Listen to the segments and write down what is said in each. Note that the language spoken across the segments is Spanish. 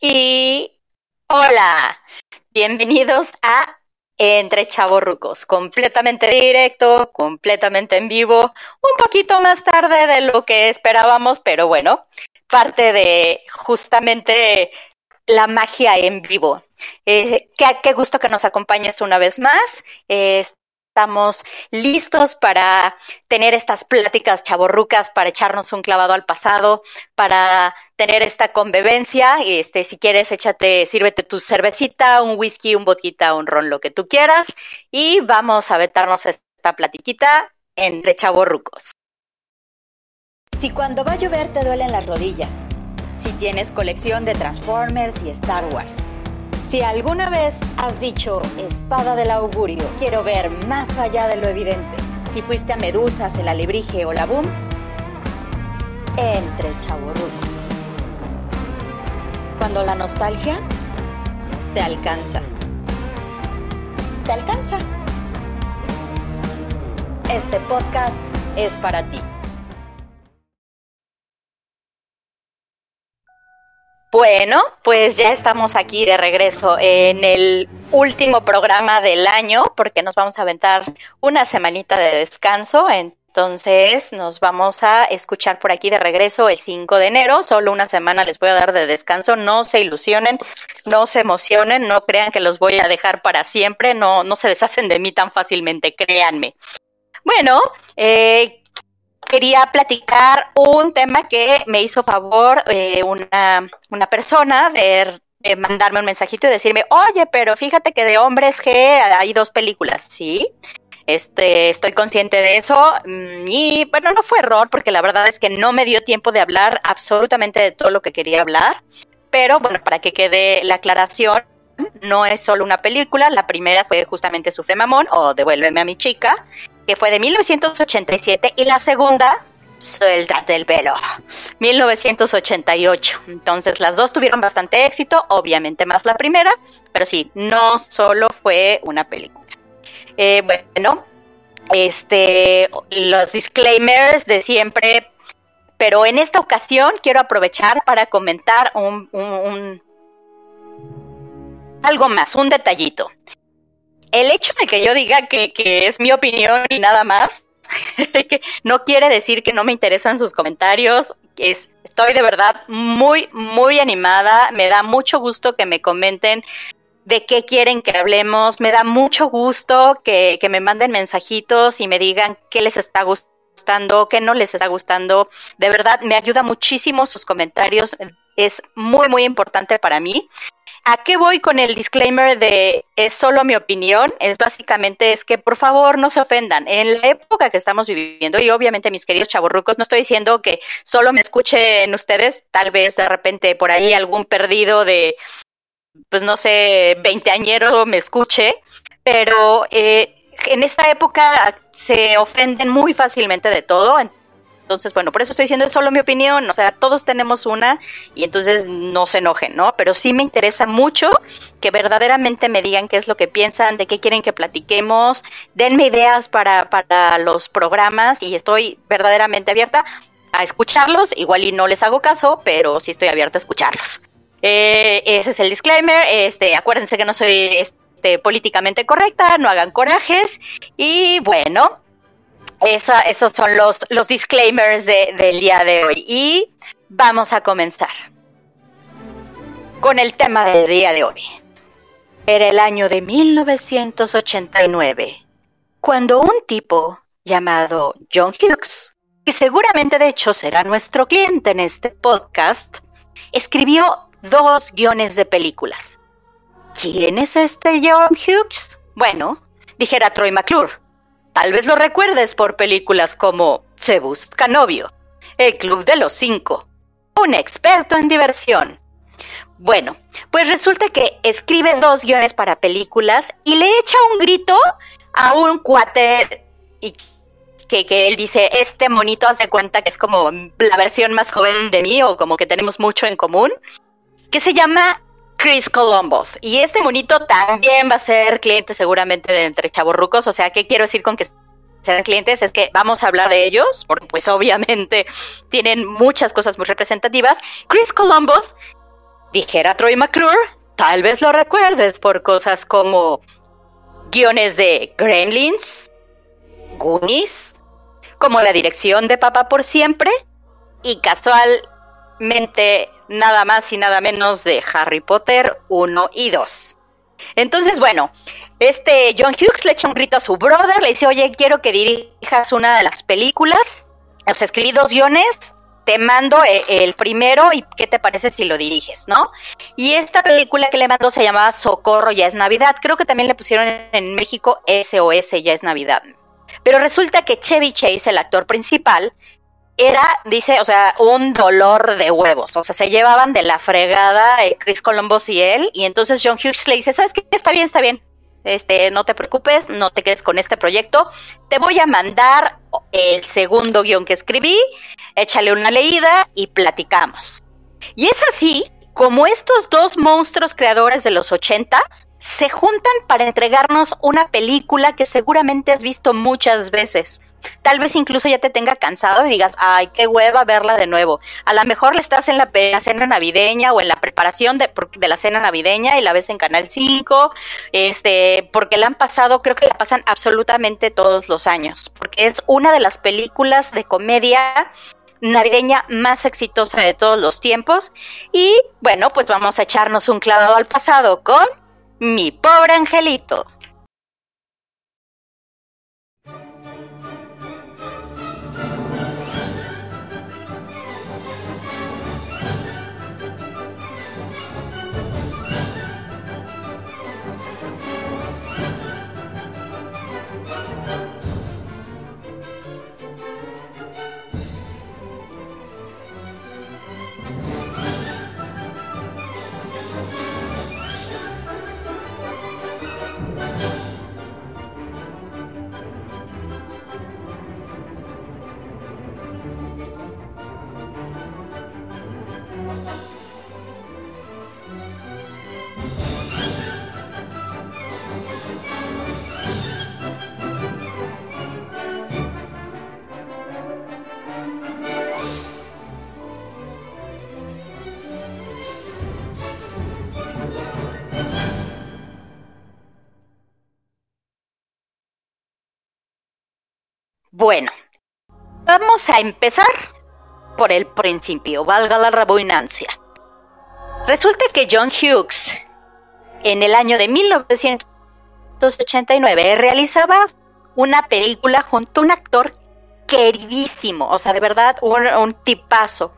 Y hola, bienvenidos a Entre Chavorrucos, completamente directo, completamente en vivo, un poquito más tarde de lo que esperábamos, pero bueno, parte de justamente la magia en vivo. Eh, qué, gusto que nos acompañes una vez más. Estamos listos para tener estas pláticas chaborrucas, para echarnos un clavado al pasado, para tener esta convivencia. Este, si quieres, échate, sírvete tu cervecita, un whisky, un vodka, un ron, lo que tú quieras, y vamos a vetarnos esta platiquita entre chaborrucos. Si cuando va a llover te duelen las rodillas si tienes colección de Transformers y Star Wars. Si alguna vez has dicho espada del augurio, quiero ver más allá de lo evidente. Si fuiste a Medusas, el alebrije o la boom, entre chaburrucos. Cuando la nostalgia te alcanza. Te alcanza. Este podcast es para ti. Bueno, pues ya estamos aquí de regreso en el último programa del año porque nos vamos a aventar una semanita de descanso. Entonces nos vamos a escuchar por aquí de regreso el 5 de enero. Solo una semana les voy a dar de descanso. No se ilusionen, no se emocionen, no crean que los voy a dejar para siempre. No, no se deshacen de mí tan fácilmente, créanme. Bueno, eh, quería platicar un tema que me hizo favor eh, una, una, persona de, mandarme un mensajito y decirme, oye, pero fíjate que de hombres que hay dos películas, ¿sí? Este, estoy consciente de eso mm, y bueno, no fue error porque la verdad es que no me dio tiempo de hablar absolutamente de todo lo que quería hablar, pero bueno, para que quede la aclaración, no es solo una película, la primera fue justamente Sufre Mamón o Devuélveme a mi chica que fue de 1987, y la segunda, Suéltate el pelo, 1988. Entonces las dos tuvieron bastante éxito, obviamente más la primera, pero sí, no solo fue una película. Eh, bueno, este, los disclaimers de siempre, pero en esta ocasión quiero aprovechar para comentar un algo más, un detallito el hecho de que yo diga que, es mi opinión y nada más, no quiere decir que no me interesan sus comentarios. Es, estoy de verdad muy, muy animada. Me da mucho gusto que me comenten de qué quieren que hablemos. Me da mucho gusto que, que me manden mensajitos y me digan qué les está gustando, qué no les está gustando. De verdad, me ayuda muchísimo sus comentarios. Es muy, muy importante para mí. ¿A qué voy con el disclaimer de es solo mi opinión? Es básicamente es que por favor no se ofendan. En la época que estamos viviendo, y obviamente mis queridos chavorrucos, no estoy diciendo que solo me escuchen ustedes, tal vez de repente por ahí algún perdido de, pues no sé, veinteañero me escuche, pero eh, en esta época se ofenden muy fácilmente de todo, entonces, bueno, por eso estoy diciendo es solo mi opinión, o sea, todos tenemos una y entonces no se enojen, ¿no? Pero sí me interesa mucho que verdaderamente me digan qué es lo que piensan, de qué quieren que platiquemos, denme ideas para, para los programas y estoy verdaderamente abierta a escucharlos, igual y no les hago caso, pero sí estoy abierta a escucharlos. Eh, ese es el disclaimer, este, acuérdense que no soy este, políticamente correcta, no hagan corajes y bueno, esos son los, los disclaimers del día de hoy. Y vamos a comenzar con el tema del día de hoy. Era el año de 1989, cuando un tipo llamado John Hughes, que seguramente de hecho será nuestro cliente en este podcast, escribió dos guiones de películas. ¿Quién es este John Hughes? Bueno, dijera Troy McClure, Tal vez lo recuerdes por películas como Se busca novio, El Club de los Cinco, Un experto en diversión. Bueno, pues resulta que escribe dos guiones para películas y le echa un grito a un cuate que, que, él dice, este monito hace cuenta que es como la versión más joven de mí o como que tenemos mucho en común, que se llama Chris Columbus. Y este monito también va a ser cliente seguramente de entre chavorrucos. O sea, ¿qué quiero decir con que sean clientes? Es que vamos a hablar de ellos, porque pues obviamente tienen muchas cosas muy representativas. Chris Columbus Dijera Troy McClure, tal vez lo recuerdes por cosas como guiones de Gremlins, Goonies, como la dirección de Papá por Siempre y casualmente nada más y nada menos de Harry Potter 1 y 2. Entonces, bueno, este John Hughes le echa un grito a su brother, le dice, oye, quiero que dirijas una de las películas. O sea, escribí dos guiones, te mando eh, el primero y qué te parece si lo diriges, ¿no? Y esta película que le mandó se llamaba Socorro, ya es Navidad. Creo que también le pusieron en México SOS, ya es Navidad. Pero resulta que Chevy Chase, el actor principal, era, dice, o sea, un dolor de huevos. O sea, se llevaban de la fregada eh, Chris Columbus y él. Y entonces John Hughes le dice, ¿sabes qué? Está bien, está bien. Este, no te preocupes, no te quedes con este proyecto. Te voy a mandar el segundo guion que escribí, échale una leída y platicamos. Y es así como estos dos monstruos creadores de los ochentas se juntan para entregarnos una película que seguramente has visto muchas veces Tal vez incluso ya te tenga cansado y digas, ay, qué hueva verla de nuevo. A lo mejor le estás en la, cena navideña o en la preparación de, la cena navideña y la ves en Canal 5, este, porque la han pasado, creo que la pasan absolutamente todos los años, porque es una de las películas de comedia navideña más exitosa de todos los tiempos. Y bueno, pues vamos a echarnos un clavado al pasado con Mi pobre angelito. Vamos a empezar por el principio, valga la redundancia. Resulta que John Hughes, en el año de 1989, realizaba una película junto a un actor queridísimo, o sea, de verdad, un, tipazo.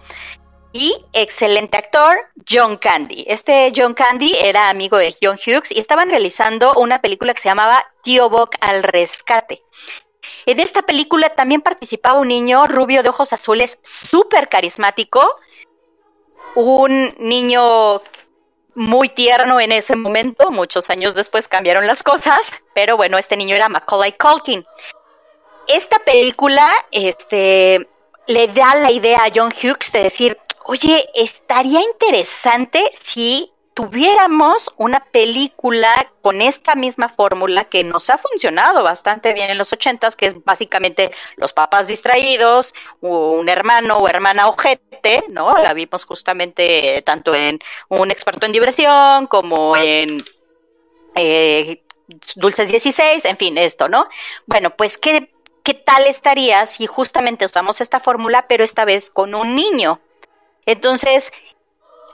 Y excelente actor, John Candy. Este John Candy era amigo de John Hughes y estaban realizando una película que se llamaba Tío Bock al rescate. En esta película también participaba un niño rubio de ojos azules súper carismático, un niño muy tierno en ese momento, muchos años después cambiaron las cosas, pero bueno, este niño era Macaulay Culkin. Esta película este, le da la idea a John Hughes de decir, oye, estaría interesante si tuviéramos una película con esta misma fórmula que nos ha funcionado bastante bien en los ochentas, que es básicamente los papás distraídos, un hermano o hermana ojete, ¿no? La vimos justamente tanto en Un experto en diversión como en eh, Dulces 16, en fin, esto, ¿no? Bueno, pues ¿qué, qué tal estaría si justamente usamos esta fórmula, pero esta vez con un niño? Entonces,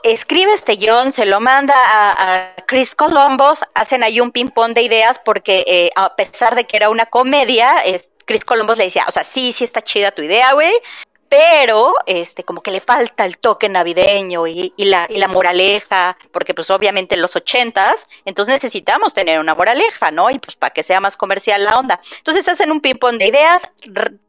escribe este guion, se lo manda a, Chris Columbus, hacen ahí un ping-pong de ideas porque eh, a pesar de que era una comedia, Chris Columbus le decía, o sea, sí, sí está chida tu idea, güey, pero este como que le falta el toque navideño y, la, y la moraleja, porque pues obviamente en los ochentas, entonces necesitamos tener una moraleja, ¿no? Y pues para que sea más comercial la onda. Entonces hacen un ping-pong de ideas,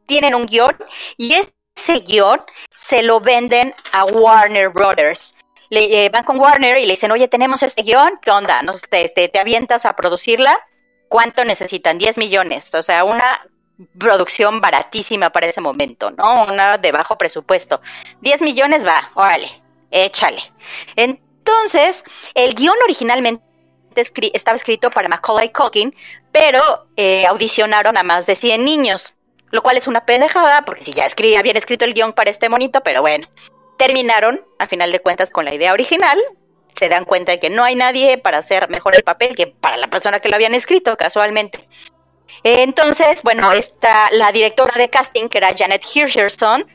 tienen un guion y ese guion se lo venden a Warner Brothers le, eh, van con Warner y le dicen, oye, tenemos este guion, ¿qué onda? ¿No? Te, este, te avientas a producirla, ¿cuánto necesitan? 10 millones, o sea, una producción baratísima para ese momento, ¿no? Una de bajo presupuesto. 10 millones va, órale, échale. Entonces, el guion originalmente estaba escrito para Macaulay Culkin, pero eh, audicionaron a más de 100 niños, lo cual es una pendejada, porque si ya habían escrito el guion para este monito, pero bueno terminaron, a final de cuentas, con la idea original, se dan cuenta de que no hay nadie para hacer mejor el papel que para la persona que lo habían escrito casualmente. Entonces, bueno, esta, la directora de casting, que era Janet Hirscherson,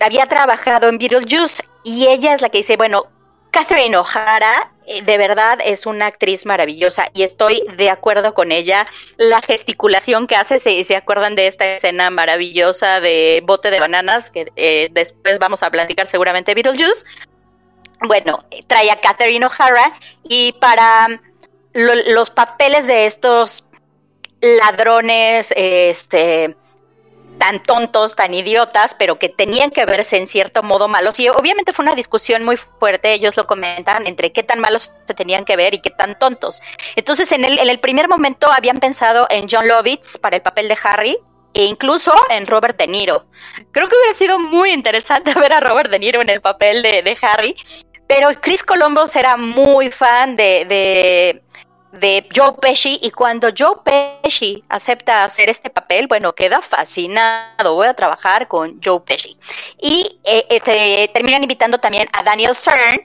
había trabajado en Beetlejuice y ella es la que dice, bueno, Catherine O'Hara de verdad es una actriz maravillosa y estoy de acuerdo con ella. La gesticulación que hace, se, se acuerdan de esta escena maravillosa de bote de bananas, que eh, después vamos a platicar seguramente Beetlejuice. Bueno, trae a Catherine O'Hara y para los papeles de estos ladrones, este, tan tontos, tan idiotas, pero que tenían que verse en cierto modo malos. Y obviamente fue una discusión muy fuerte, ellos lo comentan, entre qué tan malos se tenían que ver y qué tan tontos. Entonces, en el, en el primer momento habían pensado en John Lovitz para el papel de Harry, e incluso en Robert De Niro. Creo que hubiera sido muy interesante ver a Robert De Niro en el papel de, Harry, pero Chris Columbus era muy fan de, de Joe Pesci y cuando Joe Pesci acepta hacer este papel, bueno, queda fascinado, voy a trabajar con Joe Pesci. Y eh, eh terminan invitando también a Daniel Stern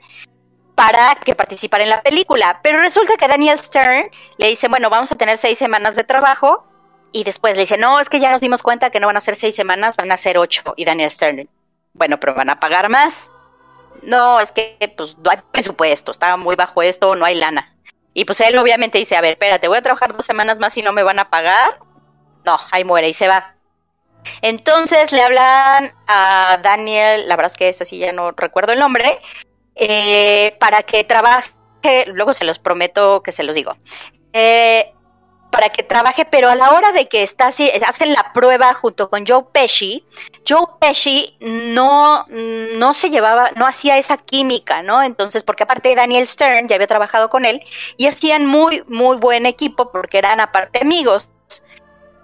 para que participara en la película, pero resulta que Daniel Stern le dice, bueno, vamos a tener seis semanas de trabajo y después le dice, no, es que ya nos dimos cuenta que no van a ser seis semanas, van a ser ocho. Y Daniel Stern, bueno, pero van a pagar más. No, es que pues no hay presupuesto, está muy bajo esto, no hay lana. Y pues él obviamente dice, a ver, espérate, voy a trabajar dos semanas más y no me van a pagar. No, ahí muere y se va. Entonces le hablan a Daniel, la verdad es que es así, ya no recuerdo el nombre, eh, para que trabaje, luego se los prometo que se los digo, eh, para que trabaje, pero a la hora de que está así, hacen la prueba junto con Joe Pesci, Joe Pesci no, no se llevaba, no hacía esa química, ¿no? Entonces, porque aparte Daniel Stern ya había trabajado con él y hacían muy, muy buen equipo porque eran aparte amigos.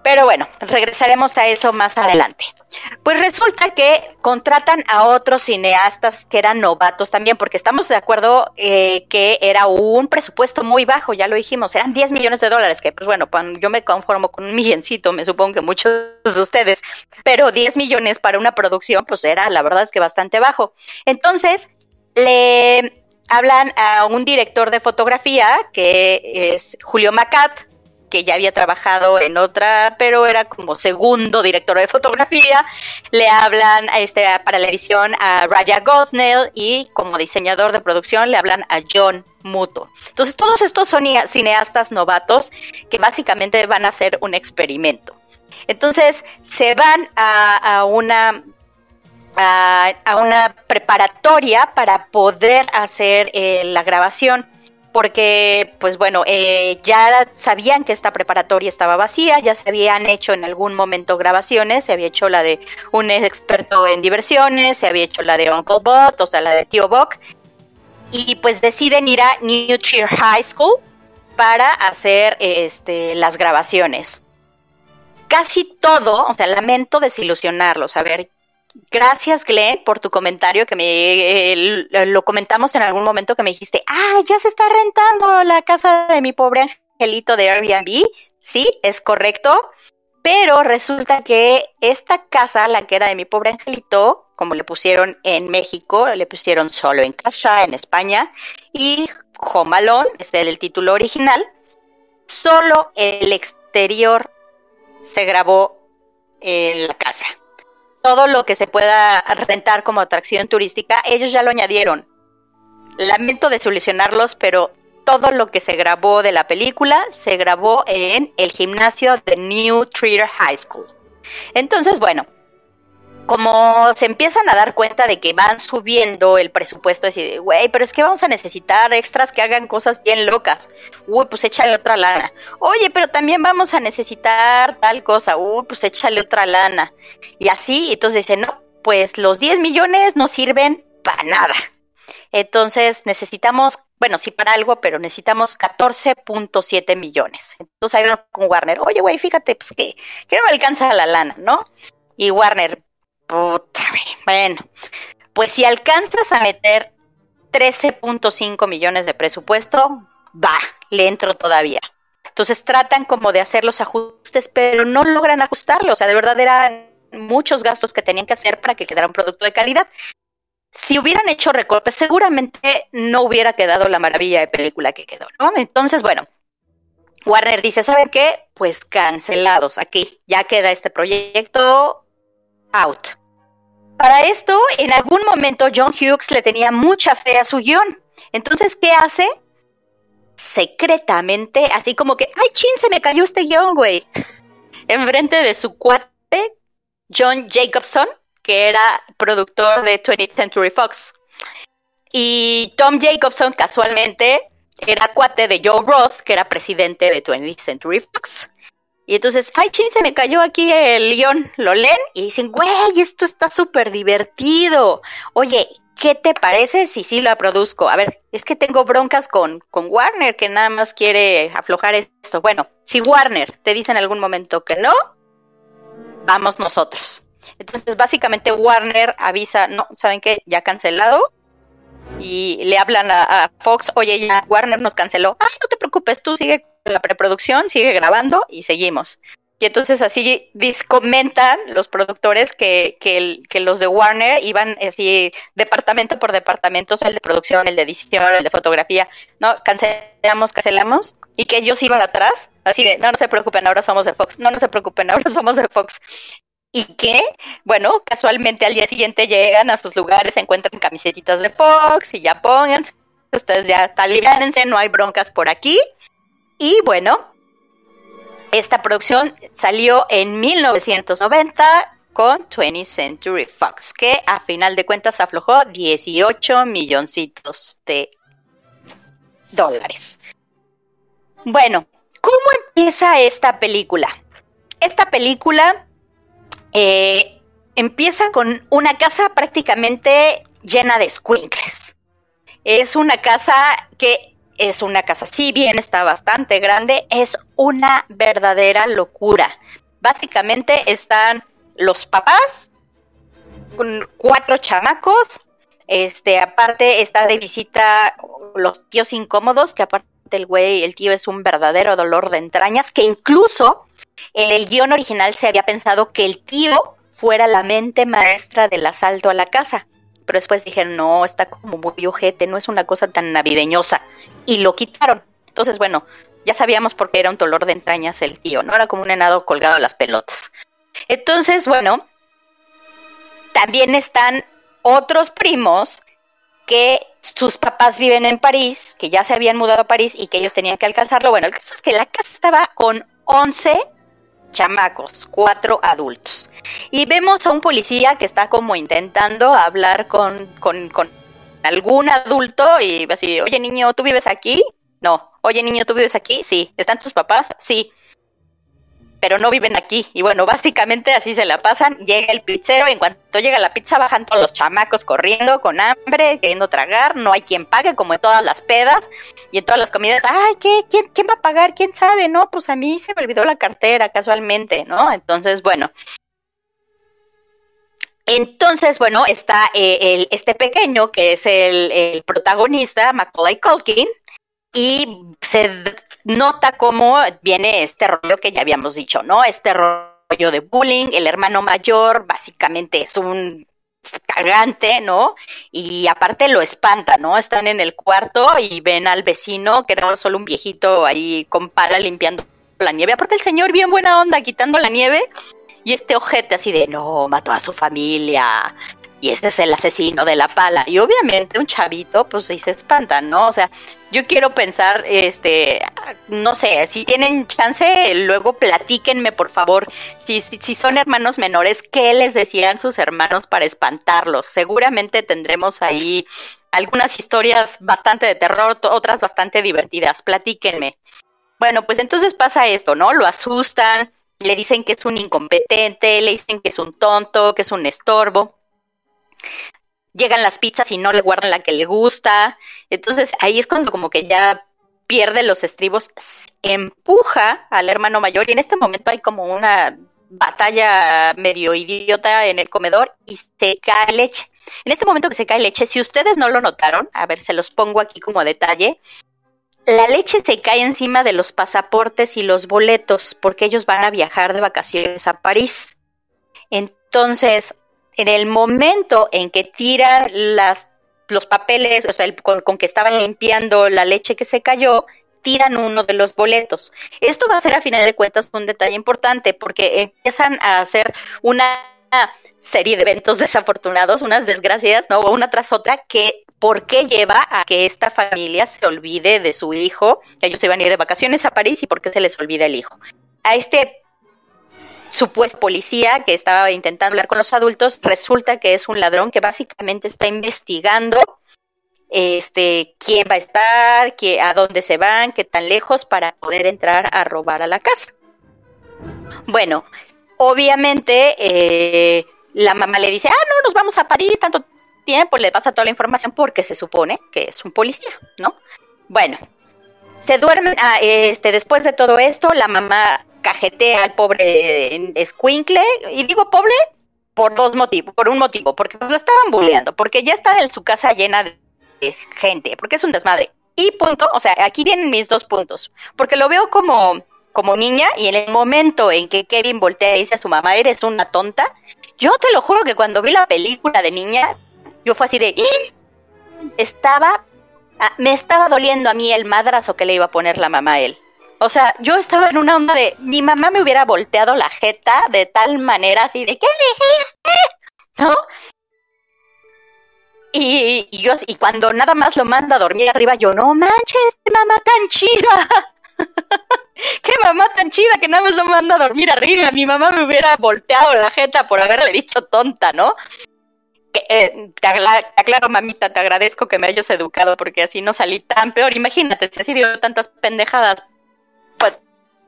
Pero bueno, regresaremos a eso más adelante. Pues resulta que contratan a otros cineastas que eran novatos también, porque estamos de acuerdo eh, que era un presupuesto muy bajo, ya lo dijimos, eran 10 millones de dólares, que pues bueno, yo me conformo con un milloncito, me supongo que muchos de ustedes, pero 10 millones para una producción, pues era la verdad es que bastante bajo. Entonces, le hablan a un director de fotografía, que es Julio Macat, que ya había trabajado en otra, pero era como segundo director de fotografía. Le hablan este, para la edición a Raya Gosnell y como diseñador de producción le hablan a John Muto. Entonces todos estos son cineastas novatos que básicamente van a hacer un experimento. Entonces se van a, una a, una preparatoria para poder hacer eh, la grabación porque, pues bueno, eh, ya sabían que esta preparatoria estaba vacía, ya se habían hecho en algún momento grabaciones, se había hecho la de un experto en diversiones, se había hecho la de Uncle Bot, o sea, la de Tío Buck, y pues deciden ir a New Trier High School para hacer este, las grabaciones. Casi todo, o sea, lamento desilusionarlos, a ver, Gracias, Glenn, por tu comentario que me lo comentamos en algún momento que me dijiste, ah, ya se está rentando la casa de mi pobre angelito de Airbnb. Sí, es correcto. Pero resulta que esta casa, la que era de mi pobre angelito, como le pusieron en México, le pusieron solo en casa en España, y Jomalón, es el título original, solo el exterior se grabó en la casa todo lo que se pueda rentar como atracción turística, ellos ya lo añadieron. Lamento de solucionarlos, pero todo lo que se grabó de la película se grabó en el gimnasio de New Trier High School. Entonces, bueno, como se empiezan a dar cuenta de que van subiendo el presupuesto, decir, güey, pero es que vamos a necesitar extras que hagan cosas bien locas. Uy, pues échale otra lana. Oye, pero también vamos a necesitar tal cosa. Uy, pues échale otra lana. Y así, entonces dicen, no, pues los 10 millones no sirven para nada. Entonces necesitamos, bueno, sí para algo, pero necesitamos 14.7 millones. Entonces ahí con Warner, oye, güey, fíjate, pues que, que no me alcanza la lana, ¿no? Y Warner, bueno, pues si alcanzas a meter 13.5 millones de presupuesto, va, le entro todavía. Entonces tratan como de hacer los ajustes, pero no logran ajustarlo. O sea, de verdad eran muchos gastos que tenían que hacer para que quedara un producto de calidad. si hubieran hecho recortes, seguramente no hubiera quedado la maravilla de película que quedó, ¿no? Entonces, bueno, Warner dice, ¿saben qué? Pues cancelados aquí, ya queda este proyecto out. Para esto, en algún momento John Hughes le tenía mucha fe a su guion. Entonces, ¿qué hace? Secretamente, así como que, ay, chin, se me cayó este guion, güey. Enfrente de su cuate, John Jacobson, que era productor de 20th Century Fox. Y Tom Jacobson, casualmente, era cuate de Joe Roth, que era presidente de 20th Century Fox. Y entonces, ay, chin, se me cayó aquí el león. Lo leen y dicen, güey, esto está súper divertido. Oye, ¿qué te parece si sí la produzco? A ver, es que tengo broncas con, con Warner, que nada más quiere aflojar esto. Bueno, si Warner te dice en algún momento que no, vamos nosotros. Entonces, básicamente Warner avisa, no, ¿saben qué? Ya cancelado. Y le hablan a, Fox, oye, ya Warner nos canceló. Ay, no te preocupes, tú sigue la preproducción, sigue grabando y seguimos. Y entonces así comentan los productores que, que, los de Warner iban así departamento por departamento, el de producción, el de edición, el de fotografía, no, cancelamos, cancelamos, y que ellos iban atrás, así de, no, no se preocupen, ahora somos de Fox, no, no se preocupen, ahora somos de Fox y que, bueno, casualmente al día siguiente llegan a sus lugares, encuentran camisetitas de Fox y ya pónganse, ustedes ya talibánense, no hay broncas por aquí. Y bueno, esta producción salió en 1990 con 20th Century Fox, que a final de cuentas aflojó 18 milloncitos de dólares. Bueno, ¿cómo empieza esta película? Esta película eh, empieza con una casa prácticamente llena de squinkles. Es una casa que es una casa, si bien está bastante grande, es una verdadera locura. Básicamente están los papás con cuatro chamacos, este, aparte está de visita los tíos incómodos, que aparte el güey, el tío es un verdadero dolor de entrañas, que incluso en el guion original se había pensado que el tío fuera la mente maestra del asalto a la casa. Pero después dijeron, no, está como muy ojete, no es una cosa tan navideñosa. Y lo quitaron. Entonces, bueno, ya sabíamos por qué era un dolor de entrañas el tío, ¿no? Era como un enado colgado a las pelotas. Entonces, bueno, también están otros primos que sus papás viven en París, que ya se habían mudado a París y que ellos tenían que alcanzarlo. Bueno, el caso es que la casa estaba con 11 chamacos, cuatro adultos. Y vemos a un policía que está como intentando hablar con, con, algún adulto y así, oye niño, ¿tú vives aquí? No. Oye niño, ¿tú vives aquí? Sí. ¿Están tus papás? Sí pero no viven aquí. Y bueno, básicamente así se la pasan. Llega el pizzero y en cuanto llega la pizza bajan todos los chamacos corriendo con hambre, queriendo tragar. No hay quien pague, como en todas las pedas y en todas las comidas. Ay, ¿qué? ¿Quién, quién va a pagar? ¿Quién sabe? No, pues a mí se me olvidó la cartera casualmente, ¿no? Entonces, bueno. Entonces, bueno, está eh, el, este pequeño que es el, el protagonista, Macaulay Culkin, y se nota cómo viene este rollo que ya habíamos dicho, ¿no? Este rollo de bullying, el hermano mayor básicamente es un cagante, ¿no? Y aparte lo espanta, ¿no? Están en el cuarto y ven al vecino, que era solo un viejito ahí con pala limpiando la nieve. Aparte el señor bien buena onda quitando la nieve y este ojete así de, no, mató a su familia, y este es el asesino de la pala. Y obviamente un chavito, pues se espanta, ¿no? O sea, yo quiero pensar, este, no sé, si tienen chance, luego platíquenme, por favor, si, si, son hermanos menores, ¿qué les decían sus hermanos para espantarlos? Seguramente tendremos ahí algunas historias bastante de terror, otras bastante divertidas. Platíquenme. Bueno, pues entonces pasa esto, ¿no? Lo asustan, le dicen que es un incompetente, le dicen que es un tonto, que es un estorbo llegan las pizzas y no le guardan la que le gusta. Entonces ahí es cuando como que ya pierde los estribos, empuja al hermano mayor y en este momento hay como una batalla medio idiota en el comedor y se cae leche. En este momento que se cae leche, si ustedes no lo notaron, a ver, se los pongo aquí como detalle, la leche se cae encima de los pasaportes y los boletos porque ellos van a viajar de vacaciones a París. Entonces, en el momento en que tiran las, los papeles, o sea, el, con, que estaban limpiando la leche que se cayó, tiran uno de los boletos. Esto va a ser a final de cuentas un detalle importante porque empiezan a hacer una serie de eventos desafortunados, unas desgracias, ¿no? Una tras otra, que ¿por qué lleva a que esta familia se olvide de su hijo? Ellos iban a ir de vacaciones a París y ¿por qué se les olvida el hijo? A este supuesto policía que estaba intentando hablar con los adultos, resulta que es un ladrón que básicamente está investigando este, quién va a estar, qué, a dónde se van, qué tan lejos para poder entrar a robar a la casa. Bueno, obviamente eh, la mamá le dice, ah, no, nos vamos a París tanto tiempo, le pasa toda la información porque se supone que es un policía, ¿no? Bueno, se duerme, ah, este, después de todo esto, la mamá cajetea al pobre escuincle, y digo pobre por dos motivos, por un motivo, porque lo estaban bulleando, porque ya está en su casa llena de gente, porque es un desmadre. Y punto, o sea, aquí vienen mis dos puntos, porque lo veo como, como niña y en el momento en que Kevin voltea y dice a su mamá, eres una tonta, yo te lo juro que cuando vi la película de niña, yo fue así de, estaba, ah, me estaba doliendo a mí el madrazo que le iba a poner la mamá a él. O sea, yo estaba en una onda de, mi mamá me hubiera volteado la jeta de tal manera así de, ¿qué dijiste? ¿No? Y, yo, y cuando nada más lo manda a dormir arriba, yo, no manches, mamá tan chida. qué mamá tan chida que nada más lo manda a dormir arriba. Mi mamá me hubiera volteado la jeta por haberle dicho tonta, ¿no? Eh, te aclaro, mamita, te agradezco que me hayas educado porque así no salí tan peor. Imagínate, si así dio tantas pendejadas,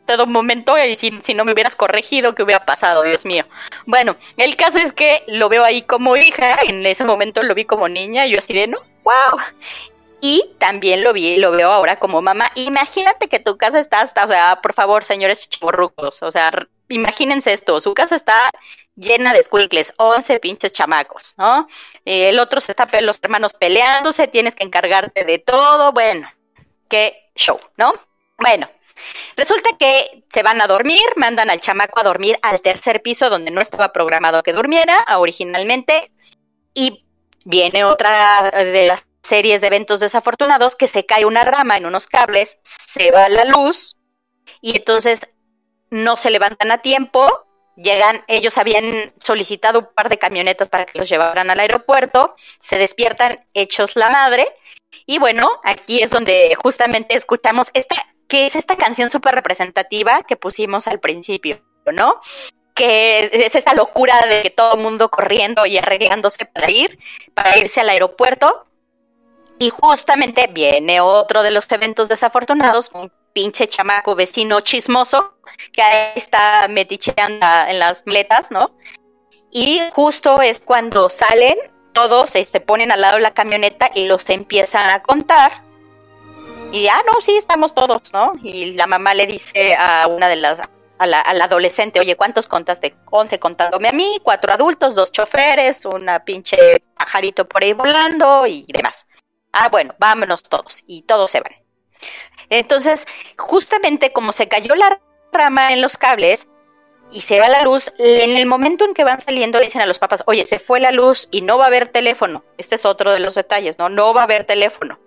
todo momento y si, si, no me hubieras corregido, ¿qué hubiera pasado? Dios mío. Bueno, el caso es que lo veo ahí como hija, en ese momento lo vi como niña, y yo así de, no, wow. Y también lo vi, lo veo ahora como mamá. Imagínate que tu casa está hasta, o sea, por favor, señores chiborrucos, o sea, imagínense esto, su casa está llena de squinkles, 11 pinches chamacos, ¿no? el otro se está los hermanos peleándose, tienes que encargarte de todo, bueno, qué show, ¿no? Bueno, Resulta que se van a dormir, mandan al chamaco a dormir al tercer piso donde no estaba programado que durmiera originalmente y viene otra de las series de eventos desafortunados que se cae una rama en unos cables, se va la luz y entonces no se levantan a tiempo, llegan, ellos habían solicitado un par de camionetas para que los llevaran al aeropuerto, se despiertan hechos la madre y bueno, aquí es donde justamente escuchamos esta que es esta canción súper representativa que pusimos al principio, ¿no? que es esa locura de que todo el mundo corriendo y arreglándose para ir, para irse al aeropuerto. Y justamente viene otro de los eventos desafortunados, un pinche chamaco vecino chismoso que ahí está meticheando en las maletas, ¿no? Y justo es cuando salen, todos se ponen al lado de la camioneta y los empiezan a contar y, ah, no, sí, estamos todos, ¿no? Y la mamá le dice a una de las, a la, adolescente, oye, ¿cuántos contaste? Once contándome a mí, cuatro adultos, dos choferes, una pinche pajarito por ahí volando y demás. Ah, bueno, vámonos todos. Y todos se van. Entonces, justamente como se cayó la rama en los cables y se va la luz, en el momento en que van saliendo le dicen a los papás, oye, se fue la luz y no va a haber teléfono. Este es otro de los detalles, ¿no? No va a haber teléfono.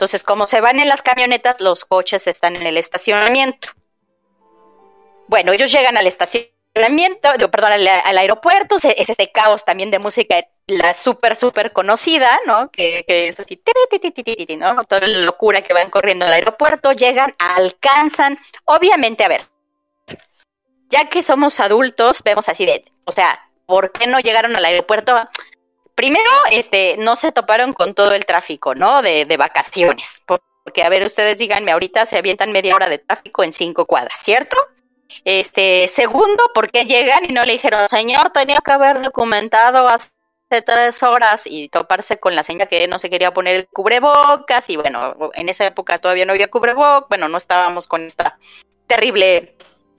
Entonces, como se van en las camionetas, los coches están en el estacionamiento. Bueno, ellos llegan al estacionamiento, perdón, al, aeropuerto, es ese caos también de música, la súper, súper conocida, ¿no? Que, es así, ¿no? Toda la locura que van corriendo al aeropuerto, llegan, alcanzan, obviamente, a ver, ya que somos adultos, vemos así de, o sea, ¿por qué no llegaron al aeropuerto? Primero, este, no se toparon con todo el tráfico, ¿no? De, de vacaciones. Porque, a ver, ustedes díganme, ahorita se avientan media hora de tráfico en cinco cuadras, ¿cierto? Este, segundo, ¿por qué llegan y no le dijeron, señor, tenía que haber documentado hace tres horas y toparse con la señora que no se quería poner el cubrebocas y bueno, en esa época todavía no había cubrebocas, bueno, no estábamos con esta terrible,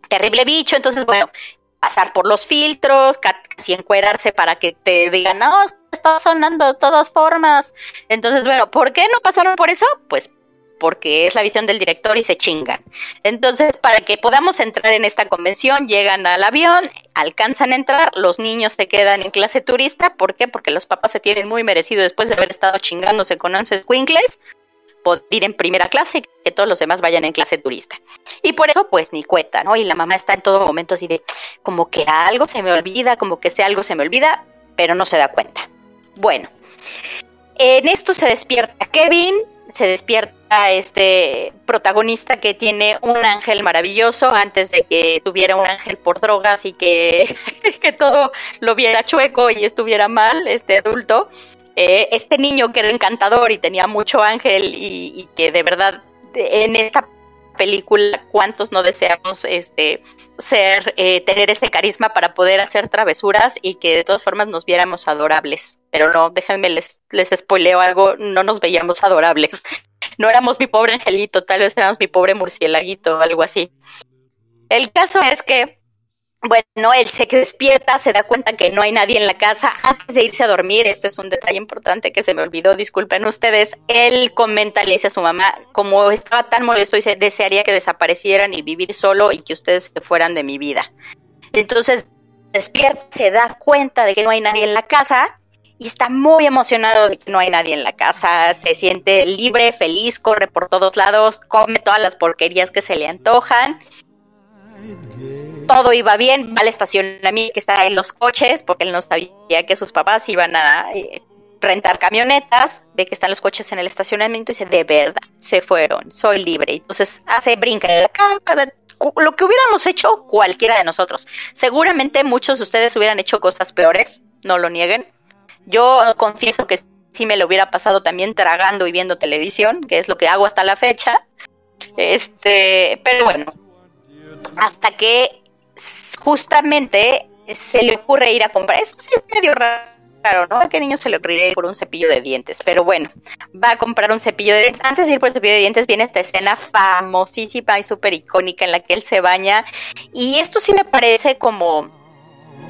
terrible bicho, entonces bueno, pasar por los filtros, casi encuerarse para que te digan, no, está sonando de todas formas. Entonces, bueno, ¿por qué no pasaron por eso? Pues porque es la visión del director y se chingan. Entonces, para que podamos entrar en esta convención, llegan al avión, alcanzan a entrar, los niños se quedan en clase turista, ¿por qué? Porque los papás se tienen muy merecido después de haber estado chingándose con 11 Quinkles, poder ir en primera clase y que todos los demás vayan en clase turista. Y por eso, pues ni cuenta, ¿no? Y la mamá está en todo momento así de, como que algo se me olvida, como que sea algo se me olvida, pero no se da cuenta. Bueno, en esto se despierta Kevin, se despierta este protagonista que tiene un ángel maravilloso antes de que tuviera un ángel por drogas y que, que todo lo viera chueco y estuviera mal, este adulto. Eh, este niño que era encantador y tenía mucho ángel y, que de verdad en esta película, cuántos no deseamos este ser, eh, tener ese carisma para poder hacer travesuras y que de todas formas nos viéramos adorables. Pero no, déjenme les, les spoileo algo, no nos veíamos adorables. No éramos mi pobre angelito, tal vez éramos mi pobre murcielaguito o algo así. El caso es que bueno, él se despierta, se da cuenta que no hay nadie en la casa antes de irse a dormir. Esto es un detalle importante que se me olvidó, disculpen ustedes. Él comenta, le dice a su mamá, como estaba tan molesto, dice, desearía que desaparecieran y vivir solo y que ustedes se fueran de mi vida. Entonces despierta, se da cuenta de que no hay nadie en la casa y está muy emocionado de que no hay nadie en la casa. Se siente libre, feliz, corre por todos lados, come todas las porquerías que se le antojan todo iba bien, va al estacionamiento que está en los coches, porque él no sabía que sus papás iban a eh, rentar camionetas, ve que están los coches en el estacionamiento y dice, de verdad, se fueron, soy libre. Entonces hace brinca en la cama, lo que hubiéramos hecho cualquiera de nosotros. Seguramente muchos de ustedes hubieran hecho cosas peores, no lo nieguen. Yo confieso que sí me lo hubiera pasado también tragando y viendo televisión, que es lo que hago hasta la fecha. Este, pero bueno, hasta que justamente se le ocurre ir a comprar. Eso sí es medio raro, ¿no? ¿A qué niño se le ocurriría ir por un cepillo de dientes? Pero bueno, va a comprar un cepillo de dientes. Antes de ir por el cepillo de dientes viene esta escena famosísima y súper icónica en la que él se baña. Y esto sí me parece como,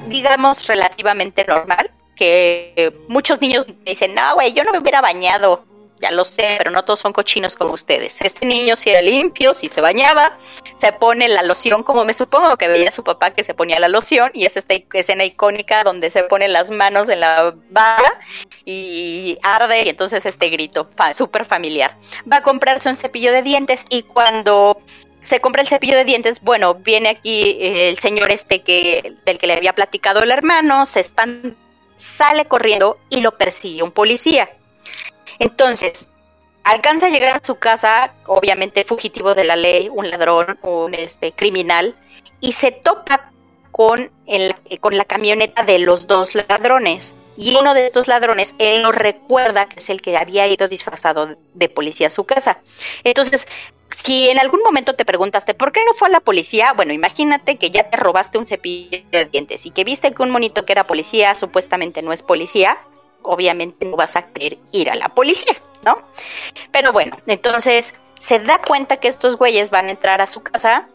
digamos, relativamente normal. Que muchos niños dicen, no, güey, yo no me hubiera bañado ya lo sé, pero no todos son cochinos como ustedes. Este niño sí era limpio, sí se bañaba, se pone la loción como me supongo que veía su papá que se ponía la loción y es esta escena icónica donde se pone las manos en la barra y arde y entonces este grito súper familiar. Va a comprarse un cepillo de dientes y cuando se compra el cepillo de dientes, bueno, viene aquí el señor este que del que le había platicado el hermano, se están sale corriendo y lo persigue un policía. Entonces, alcanza a llegar a su casa, obviamente fugitivo de la ley, un ladrón, un este, criminal, y se topa con, con la camioneta de los dos ladrones. Y uno de estos ladrones, él lo recuerda que es el que había ido disfrazado de policía a su casa. Entonces, si en algún momento te preguntaste por qué no fue a la policía, bueno, imagínate que ya te robaste un cepillo de dientes y que viste que un monito que era policía supuestamente no es policía, obviamente no vas a querer ir a la policía, ¿no? Pero bueno, entonces se da cuenta que estos güeyes van a entrar a su casa,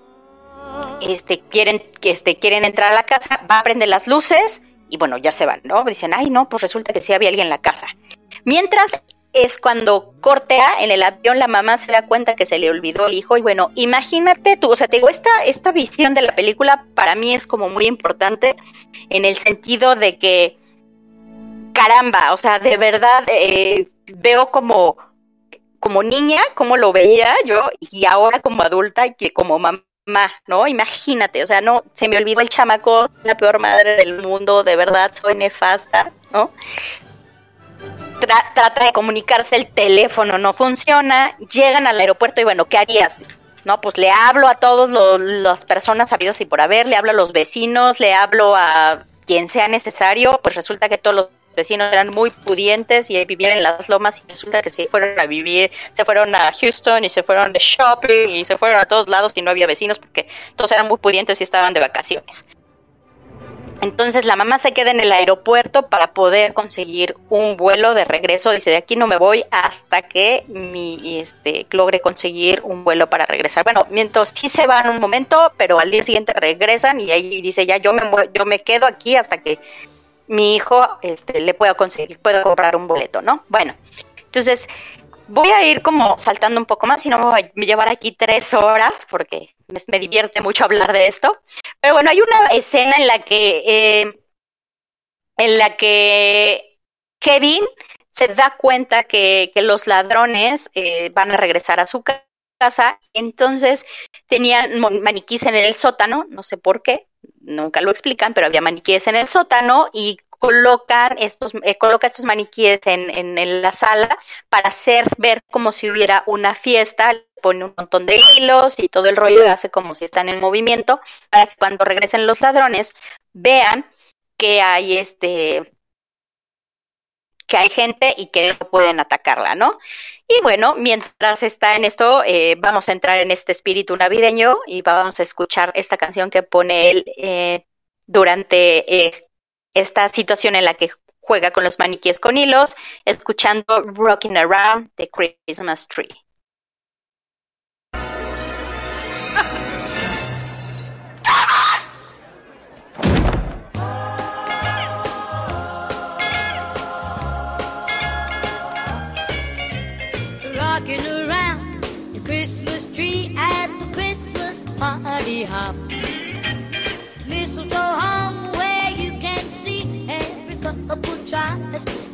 este, quieren, este, quieren entrar a la casa, va a prender las luces y bueno, ya se van, ¿no? Dicen, ay, no, pues resulta que sí había alguien en la casa. Mientras es cuando cortea en el avión, la mamá se da cuenta que se le olvidó el hijo y bueno, imagínate tú, o sea, te digo, esta, esta visión de la película para mí es como muy importante en el sentido de que caramba, o sea, de verdad eh, veo como, como niña, como lo veía yo, y ahora como adulta y que como mamá, ¿no? Imagínate, o sea, no, se me olvidó el chamaco, la peor madre del mundo, de verdad, soy nefasta, ¿no? Trata de comunicarse, el teléfono no funciona, llegan al aeropuerto y bueno, ¿qué harías? No, pues le hablo a todas las personas sabidas y por haber, le hablo a los vecinos, le hablo a quien sea necesario, pues resulta que todos los vecinos eran muy pudientes y vivían en las lomas y resulta que se fueron a vivir, se fueron a Houston y se fueron de shopping y se fueron a todos lados y no había vecinos porque todos eran muy pudientes y estaban de vacaciones. Entonces la mamá se queda en el aeropuerto para poder conseguir un vuelo de regreso. Dice, de aquí no me voy hasta que mi este logre conseguir un vuelo para regresar. Bueno, mientras sí se van un momento, pero al día siguiente regresan y ahí dice, ya yo me yo me quedo aquí hasta que mi hijo este, le pueda conseguir, pueda comprar un boleto, ¿no? Bueno, entonces voy a ir como saltando un poco más y no me voy a llevar aquí tres horas porque me, divierte mucho hablar de esto. Pero bueno, hay una escena en la que, eh, en la que Kevin se da cuenta que, que los ladrones eh, van a regresar a su casa, entonces tenían maniquíes en el sótano, no sé por qué, nunca lo explican, pero había maniquíes en el sótano y colocan estos, eh, coloca estos maniquíes en, en, la sala para hacer ver como si hubiera una fiesta, pone un montón de hilos y todo el rollo y hace como si están en movimiento, para que cuando regresen los ladrones vean que hay este que hay gente y que no pueden atacarla, ¿no? Y bueno, mientras está en esto, eh, vamos a entrar en este espíritu navideño y vamos a escuchar esta canción que pone él eh, durante eh, esta situación en la que juega con los maniquíes con hilos, escuchando Rocking Around the Christmas Tree.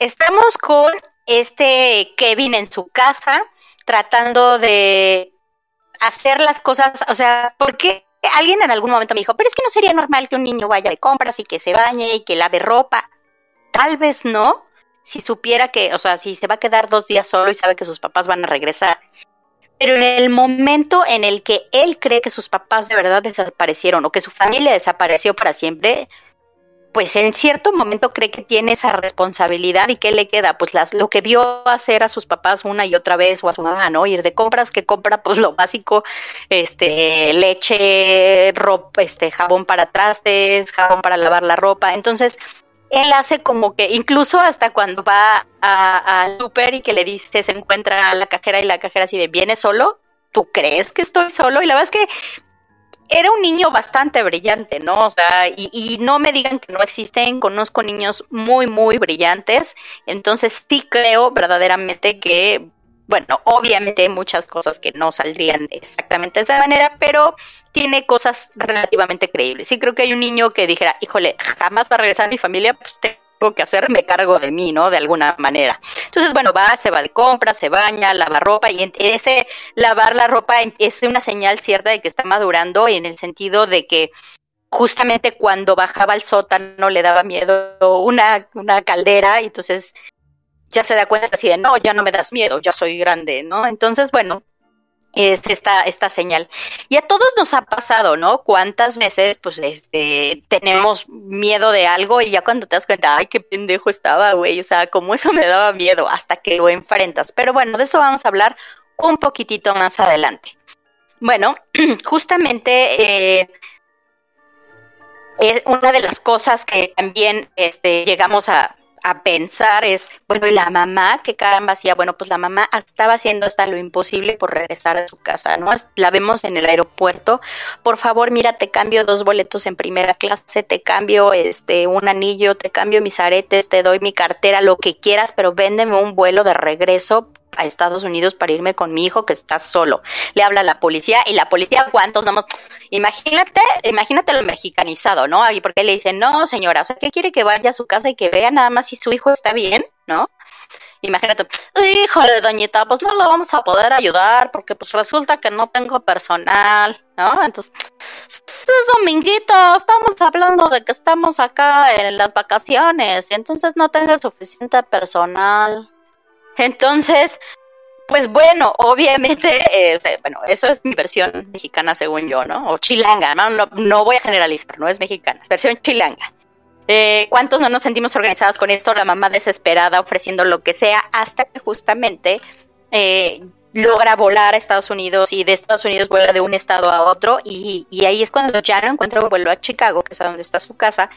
estamos con este Kevin en su casa tratando de hacer las cosas, o sea, porque alguien en algún momento me dijo, pero es que no sería normal que un niño vaya de compras y que se bañe y que lave ropa. Tal vez no, si supiera que, o sea, si se va a quedar dos días solo y sabe que sus papás van a regresar. Pero en el momento en el que él cree que sus papás de verdad desaparecieron o que su familia desapareció para siempre, pues en cierto momento cree que tiene esa responsabilidad y qué le queda, pues las, lo que vio hacer a sus papás una y otra vez o a su mamá, ¿no? Ir de compras, que compra pues lo básico, este, leche, ropa, este, jabón para trastes, jabón para lavar la ropa. Entonces, él hace como que, incluso hasta cuando va al super y que le dice, se encuentra a la cajera y la cajera así de, ¿viene solo? ¿Tú crees que estoy solo? Y la verdad es que era un niño bastante brillante, ¿no? O sea, y, no me digan que no existen, conozco niños muy, muy brillantes, entonces sí creo verdaderamente que, bueno, obviamente hay muchas cosas que no saldrían exactamente de esa manera, pero tiene cosas relativamente creíbles. Sí creo que hay un niño que dijera, híjole, jamás va a regresar a mi familia, pues que hacer, me cargo de mí, ¿no? De alguna manera. Entonces, bueno, va, se va de compra, se baña, lava ropa y ese lavar la ropa es una señal cierta de que está madurando en el sentido de que justamente cuando bajaba al sótano le daba miedo una, una caldera y entonces ya se da cuenta así de, no, ya no me das miedo, ya soy grande, ¿no? Entonces, bueno, es esta, esta señal. Y a todos nos ha pasado, ¿no? Cuántas veces, pues, este, tenemos miedo de algo y ya cuando te das cuenta, ay, qué pendejo estaba, güey, o sea, como eso me daba miedo hasta que lo enfrentas. Pero bueno, de eso vamos a hablar un poquitito más adelante. Bueno, justamente eh, una de las cosas que también este, llegamos a, a pensar es, bueno, ¿y la mamá? ¿Qué caramba hacía? Bueno, pues la mamá estaba haciendo hasta lo imposible por regresar a su casa, ¿no? La vemos en el aeropuerto. Por favor, mira, te cambio dos boletos en primera clase, te cambio este un anillo, te cambio mis aretes, te doy mi cartera, lo que quieras, pero véndeme un vuelo de regreso a Estados Unidos para irme con mi hijo que está solo. Le habla a la policía y la policía, ¿cuántos vamos? Imagínate, imagínate lo mexicanizado, ¿no? Y porque le dicen, no, señora, o sea, ¿qué quiere que vaya a su casa y que vea nada más si su hijo está bien, ¿no? Imagínate, híjole, doñita, pues no lo vamos a poder ayudar porque pues resulta que no tengo personal, ¿no? Entonces, es dominguito, estamos hablando de que estamos acá en las vacaciones y entonces no tengo suficiente personal. Entonces, pues bueno, obviamente, eh, bueno, eso es mi versión mexicana según yo, ¿no? O chilanga, no, no, voy a generalizar, no es mexicana, es versión chilanga. Eh, ¿Cuántos no nos sentimos organizados con esto? La mamá desesperada ofreciendo lo que sea hasta que justamente eh, logra volar a Estados Unidos y de Estados Unidos vuela de un estado a otro y, y ahí es cuando ya no encuentra vuelo a Chicago, que es a donde está su casa,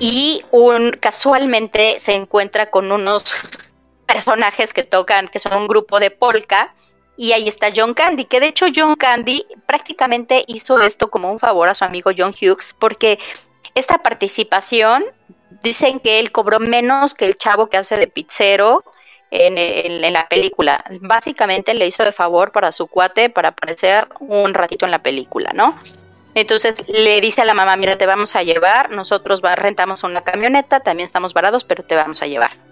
y un, casualmente se encuentra con unos personajes que tocan, que son un grupo de polka, y ahí está John Candy, que de hecho John Candy prácticamente hizo esto como un favor a su amigo John Hughes, porque esta participación, dicen que él cobró menos que el chavo que hace de pizzero en, en, la película. Básicamente le hizo de favor para su cuate para aparecer un ratito en la película, ¿no? Entonces le dice a la mamá, mira, te vamos a llevar, nosotros rentamos una camioneta, también estamos varados, pero te vamos a llevar.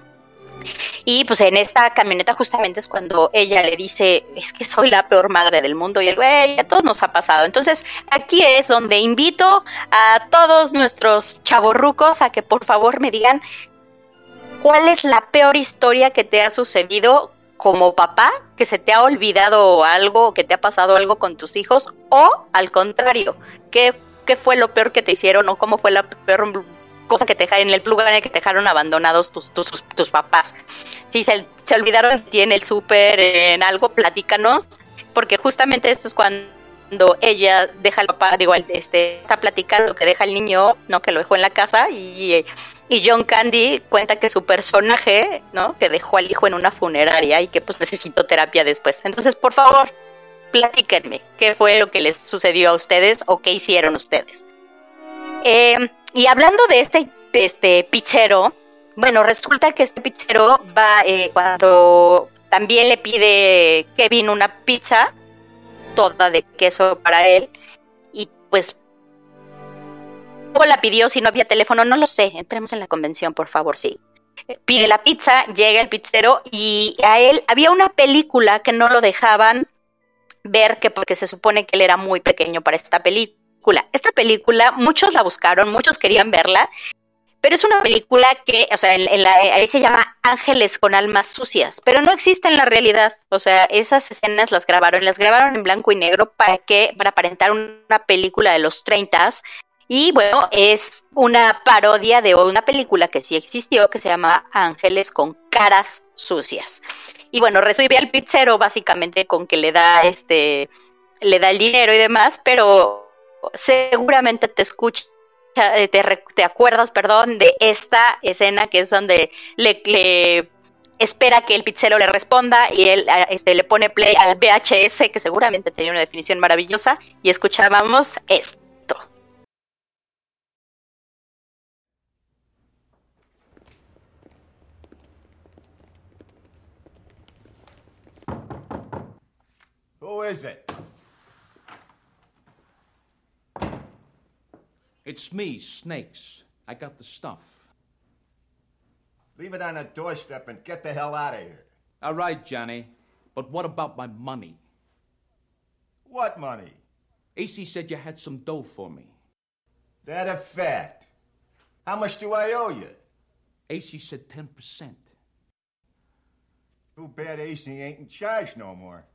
Y pues en esta camioneta justamente es cuando ella le dice, es que soy la peor madre del mundo y el güey, a todos nos ha pasado. Entonces aquí es donde invito a todos nuestros chavorrucos a que por favor me digan cuál es la peor historia que te ha sucedido como papá, que se te ha olvidado algo, que te ha pasado algo con tus hijos, o al contrario, ¿qué, qué fue lo peor que te hicieron o cómo fue la peor cosa que te en el lugar en el que te dejaron abandonados tus, tus, tus papás. Si se, se olvidaron de ti en el súper, en algo, platícanos, porque justamente esto es cuando ella deja al papá, digo, este, está platicando que deja al niño, ¿no? Que lo dejó en la casa y, y John Candy cuenta que su personaje, ¿no? Que dejó al hijo en una funeraria y que pues necesitó terapia después. Entonces, por favor, platíquenme qué fue lo que les sucedió a ustedes o qué hicieron ustedes. Eh, y hablando de este, este pizzero, bueno, resulta que este pizzero va eh, cuando también le pide Kevin una pizza, toda de queso para él, y pues ¿cómo la pidió si no había teléfono? No lo sé, entremos en la convención, por favor, sí. Pide la pizza, llega el pizzero y a él había una película que no lo dejaban ver que porque se supone que él era muy pequeño para esta película esta película, muchos la buscaron, muchos querían verla, pero es una película que, o sea, en, la, ahí se llama Ángeles con almas sucias, pero no existe en la realidad. O sea, esas escenas las grabaron, las grabaron en blanco y negro para que, para aparentar una película de los 30 y bueno, es una parodia de una película que sí existió que se llama Ángeles con caras sucias. Y bueno, recibe al pizzero básicamente con que le da este le da el dinero y demás, pero seguramente te escucha, eh, te, acuerdas, perdón, de esta escena que es donde le, espera que el pizzero le responda y él este, le pone play al VHS, que seguramente tenía una definición maravillosa, y escuchábamos esto. Who is it? It's me, Snakes. I got the stuff. Leave it on the doorstep and get the hell out of here. All right, Johnny. But what about my money? What money? AC said you had some dough for me. That a fact. How much do I owe you? AC said 10%. Too bad AC ain't in charge no more.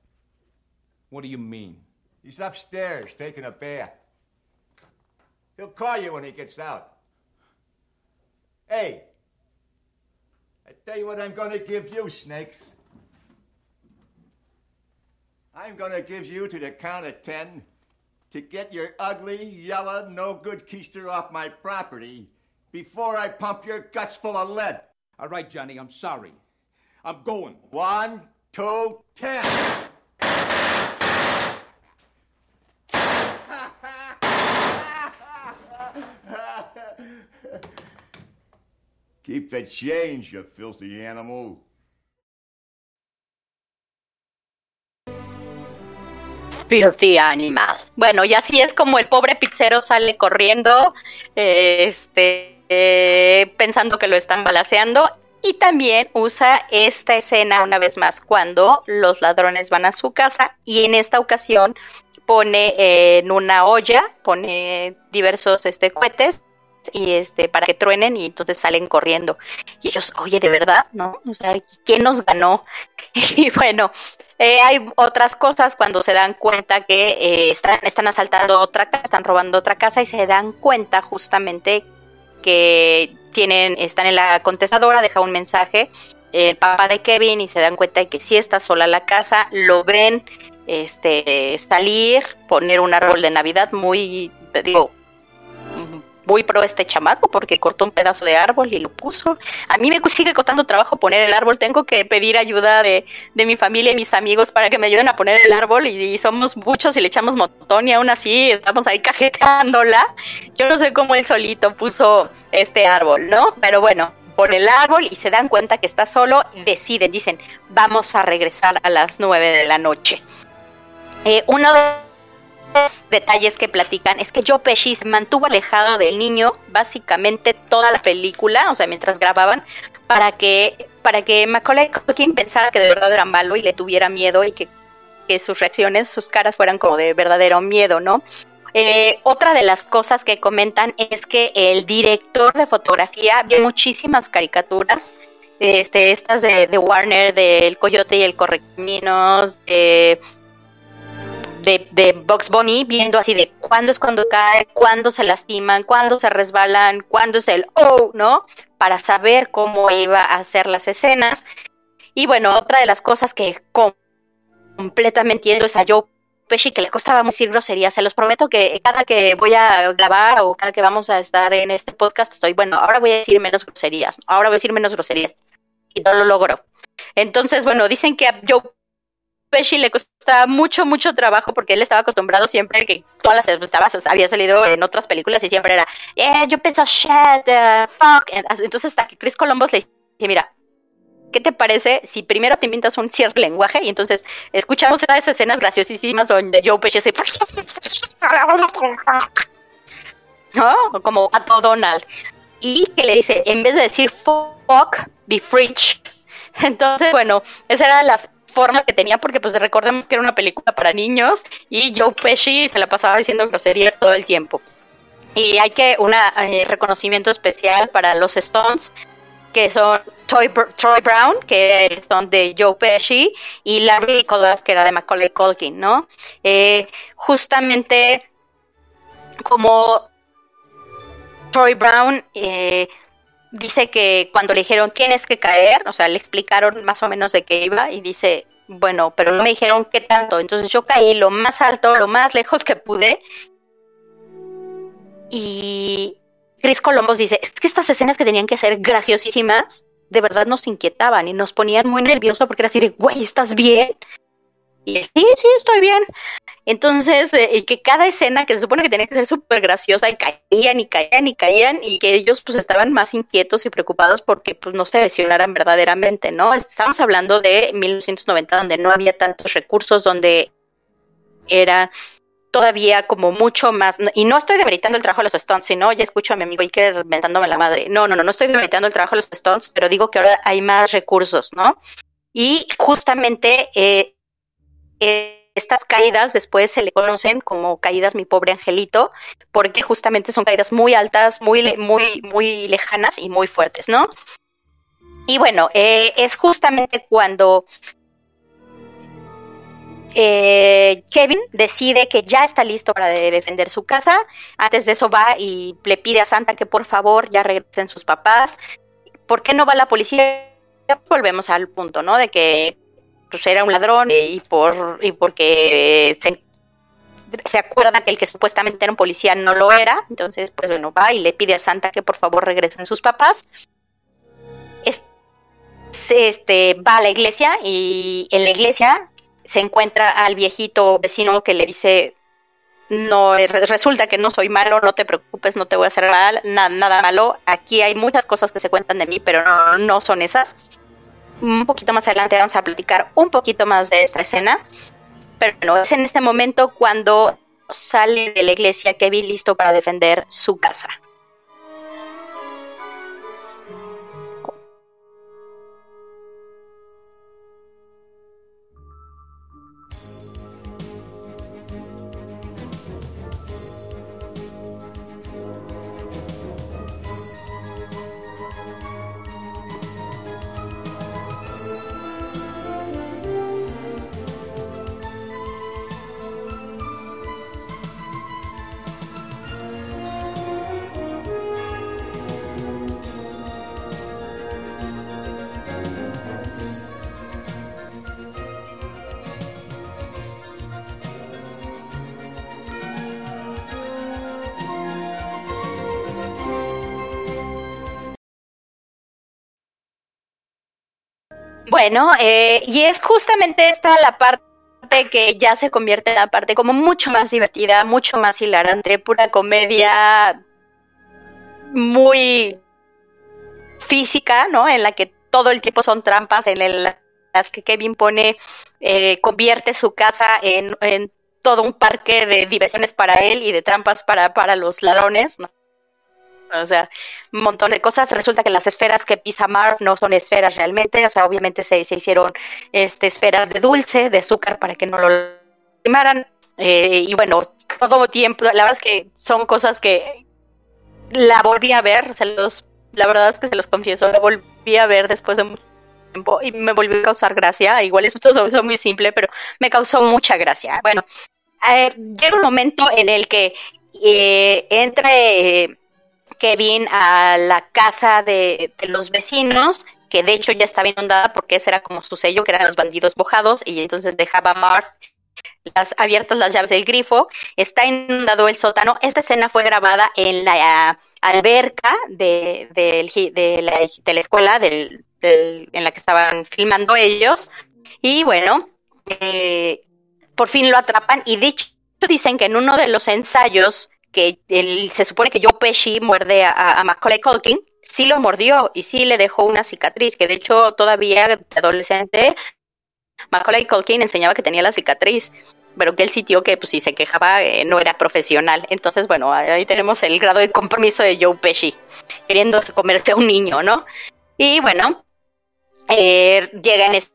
What do you mean? He's upstairs taking a bath. He'll call you when he gets out. Hey, I tell you what I'm gonna give you, Snakes. I'm gonna give you to the count of ten to get your ugly, yellow, no good keister off my property before I pump your guts full of lead. All right, Johnny, I'm sorry. I'm going. One, two, ten. Keep the change, you filthy animal. Filthy animal. Bueno, y así es como el pobre pizzero sale corriendo, eh, este, eh, pensando que lo están balaceando. Y también usa esta escena una vez más cuando los ladrones van a su casa y en esta ocasión pone en una olla, pone diversos este, cohetes y este para que truenen y entonces salen corriendo. Y ellos oye de verdad no o sea quién nos ganó y bueno eh, hay otras cosas cuando se dan cuenta que eh, están, están asaltando otra casa están robando otra casa y se dan cuenta justamente que tienen están en la contestadora deja un mensaje el papá de Kevin y se dan cuenta de que sí está sola la casa lo ven este salir poner un árbol de navidad muy digo muy pro este chamaco porque cortó un pedazo de árbol y lo puso. A mí me sigue costando trabajo poner el árbol, tengo que pedir ayuda de, de mi familia y mis amigos para que me ayuden a poner el árbol y, y, somos muchos y le echamos montón y aún así estamos ahí cajeteándola. Yo no sé cómo él solito puso este árbol, ¿no? Pero bueno, pone el árbol y se dan cuenta que está solo, deciden, dicen, vamos a regresar a las nueve de la noche. Eh, uno de detalles que platican es que Joe Pesci se mantuvo alejado del niño básicamente toda la película, o sea, mientras grababan, para que para que Macaulay Culkin pensara que de verdad era malo y le tuviera miedo y que, que sus reacciones, sus caras fueran como de verdadero miedo, ¿no? Eh, otra de las cosas que comentan es que el director de fotografía vio muchísimas caricaturas, este, estas de, de Warner, del Coyote y el Correcaminos, de de, de Box Bunny viendo así de cuándo es cuando cae, cuándo se lastiman, cuándo se resbalan, cuándo es el oh, ¿no? Para saber cómo iba a hacer las escenas. Y bueno, otra de las cosas que completamente entiendo es a Joe Pesci que le costaba decir groserías. Se los prometo que cada que voy a grabar o cada que vamos a estar en este podcast estoy, bueno, ahora voy a decir menos groserías, ahora voy a decir menos groserías. Y no lo logro. Entonces, bueno, dicen que a Joe Pesci le costaba mucho, mucho trabajo porque él estaba acostumbrado siempre que todas las estaba, había salido en otras películas y siempre era, eh, yo pienso, shit, uh, fuck. Entonces hasta que Chris Columbus le dice, mira, ¿qué te parece si primero te inventas un cierto lenguaje y entonces escuchamos esas escenas graciosísimas donde Joe Pesci se... ¿No? Como a todo Donald. Y que le dice, en vez de decir fuck, the fridge. Entonces, bueno, esas eran las formas que tenía, porque pues recordemos que era una película para niños y Joe Pesci se la pasaba diciendo groserías todo el tiempo. Y hay que un eh, reconocimiento especial para los Stones, que son Troy, Troy Brown, que son de Joe Pesci, y Larry Nicholas, que era de Macaulay Culkin, ¿no? Eh, justamente como Troy Brown eh, dice que cuando le dijeron tienes que caer, o sea, le explicaron más o menos de qué iba y dice, bueno, pero no me dijeron qué tanto, entonces yo caí lo más alto, lo más lejos que pude. Y Chris Columbus dice, es que estas escenas que tenían que ser graciosísimas, de verdad nos inquietaban y nos ponían muy nerviosos porque era así de, güey, ¿estás bien? Y sí, sí, estoy bien. Entonces, eh, que cada escena que se supone que tenía que ser súper graciosa y caían y caían y caían y que ellos pues estaban más inquietos y preocupados porque pues no se lesionaran verdaderamente, ¿no? Estamos hablando de 1990 donde no había tantos recursos, donde era todavía como mucho más, y no estoy demeritando el trabajo de los Stones, sino ya escucho a mi amigo Iker inventándome la madre. No, no, no, no estoy demeritando el trabajo de los Stones, pero digo que ahora hay más recursos, ¿no? Y justamente eh, estas caídas después se le conocen como caídas mi pobre angelito, porque justamente son caídas muy altas, muy, muy, muy lejanas y muy fuertes, ¿no? Y bueno, eh, es justamente cuando eh, Kevin decide que ya está listo para defender su casa. Antes de eso va y le pide a Santa que por favor ya regresen sus papás. ¿Por qué no va la policía? Volvemos al punto, ¿no? De que pues, era un ladrón y por y porque se, se acuerda que el que supuestamente era un policía no lo era. Entonces, pues bueno, va y le pide a Santa que por favor regresen sus papás. Este, va a la iglesia y en la iglesia se encuentra al viejito vecino que le dice, no, resulta que no soy malo, no te preocupes, no te voy a hacer mal, nada malo. Aquí hay muchas cosas que se cuentan de mí, pero no, no son esas. Un poquito más adelante vamos a platicar un poquito más de esta escena. Pero bueno, es en este momento cuando sale de la iglesia Kevin listo para defender su casa. Bueno, eh, y es justamente esta la parte que ya se convierte en la parte como mucho más divertida, mucho más hilarante, pura comedia muy física, ¿no? En la que todo el tiempo son trampas, en las que Kevin pone, eh, convierte su casa en, todo un parque de diversiones para él y de trampas para, para los ladrones, ¿no? O sea, un montón de cosas. Resulta que las esferas que pisa Marv no son esferas realmente, o sea, obviamente se, se hicieron este, esferas de dulce, de azúcar para que no lo lastimaran. Eh, y bueno, todo tiempo, la verdad es que son cosas que la volví a ver, se los, la verdad es que se los confieso, la volví a ver después de mucho tiempo y me volvió a causar gracia. Igual esto es muy simple, pero me causó mucha gracia. Bueno, eh, llega un momento en el que eh, entra eh, Kevin a la casa de, los vecinos, que de hecho ya estaba inundada porque ese era como su sello, que eran los bandidos mojados, y entonces dejaba a Marv las, abiertas las llaves del grifo, está inundado el sótano. Esta escena fue grabada en la alberca de, de, la, de la, escuela en la que estaban filmando ellos. Y bueno, eh, por fin lo atrapan y de hecho dicen que en uno de los ensayos que se supone que Joe Pesci muerde a, Macaulay Culkin, sí lo mordió y sí le dejó una cicatriz, que de hecho todavía de adolescente Macaulay Culkin enseñaba que tenía la cicatriz, pero que él sitio que pues si se quejaba eh, no era profesional. Entonces, bueno, ahí tenemos el grado de compromiso de Joe Pesci, queriendo comerse a un niño, ¿no? Y bueno, eh, llega en este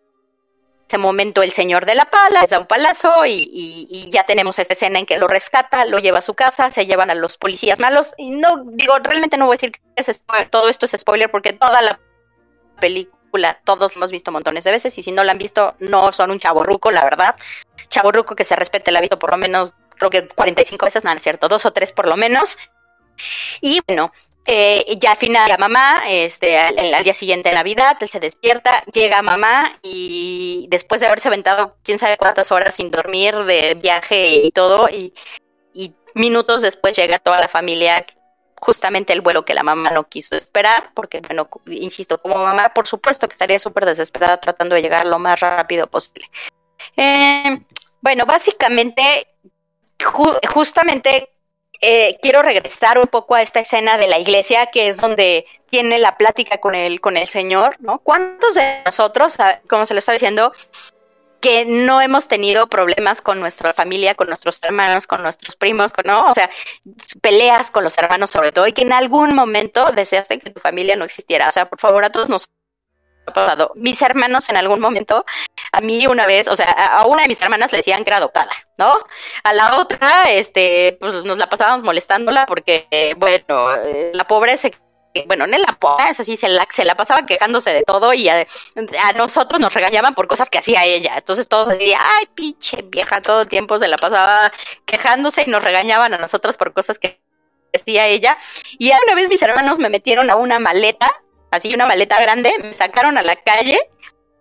ese momento el señor de la pala les da un palazo y, ya tenemos esa escena en que lo rescata, lo lleva a su casa, se llevan a los policías malos y no digo, realmente no voy a decir que todo esto es spoiler porque toda la película todos lo hemos visto montones de veces y si no la han visto no son un chaborruco, la verdad. Chaborruco que se respete la ha visto por lo menos creo que 45 veces, no, no es cierto, dos o tres por lo menos. Y bueno, eh, ya al final la mamá, este, al, día siguiente de Navidad, él se despierta, llega mamá y después de haberse aventado quién sabe cuántas horas sin dormir de viaje y todo, y, minutos después llega toda la familia, justamente el vuelo que la mamá no quiso esperar, porque bueno, insisto, como mamá, por supuesto que estaría súper desesperada tratando de llegar lo más rápido posible. Eh, bueno, básicamente, justamente eh, quiero regresar un poco a esta escena de la iglesia, que es donde tiene la plática con el, con el Señor, ¿no? ¿Cuántos de nosotros, ah, como se lo está diciendo, que no hemos tenido problemas con nuestra familia, con nuestros hermanos, con nuestros primos, con, ¿no? O sea, peleas con los hermanos sobre todo, y que en algún momento deseaste que tu familia no existiera. O sea, por favor, a todos nos pasado. Mis hermanos en algún momento, a mí una vez, o sea, a una de mis hermanas le decían que era adoptada, ¿no? A la otra, este, pues nos la pasábamos molestándola porque, bueno, la pobre se bueno, en la es así, se la, se la pasaba quejándose de todo y a, nosotros nos regañaban por cosas que hacía ella. Entonces todos decían, ay, pinche vieja, todo el tiempo se la pasaba quejándose y nos regañaban a nosotros por cosas que hacía ella. Y una vez mis hermanos me metieron a una maleta, así una maleta grande, me sacaron a la calle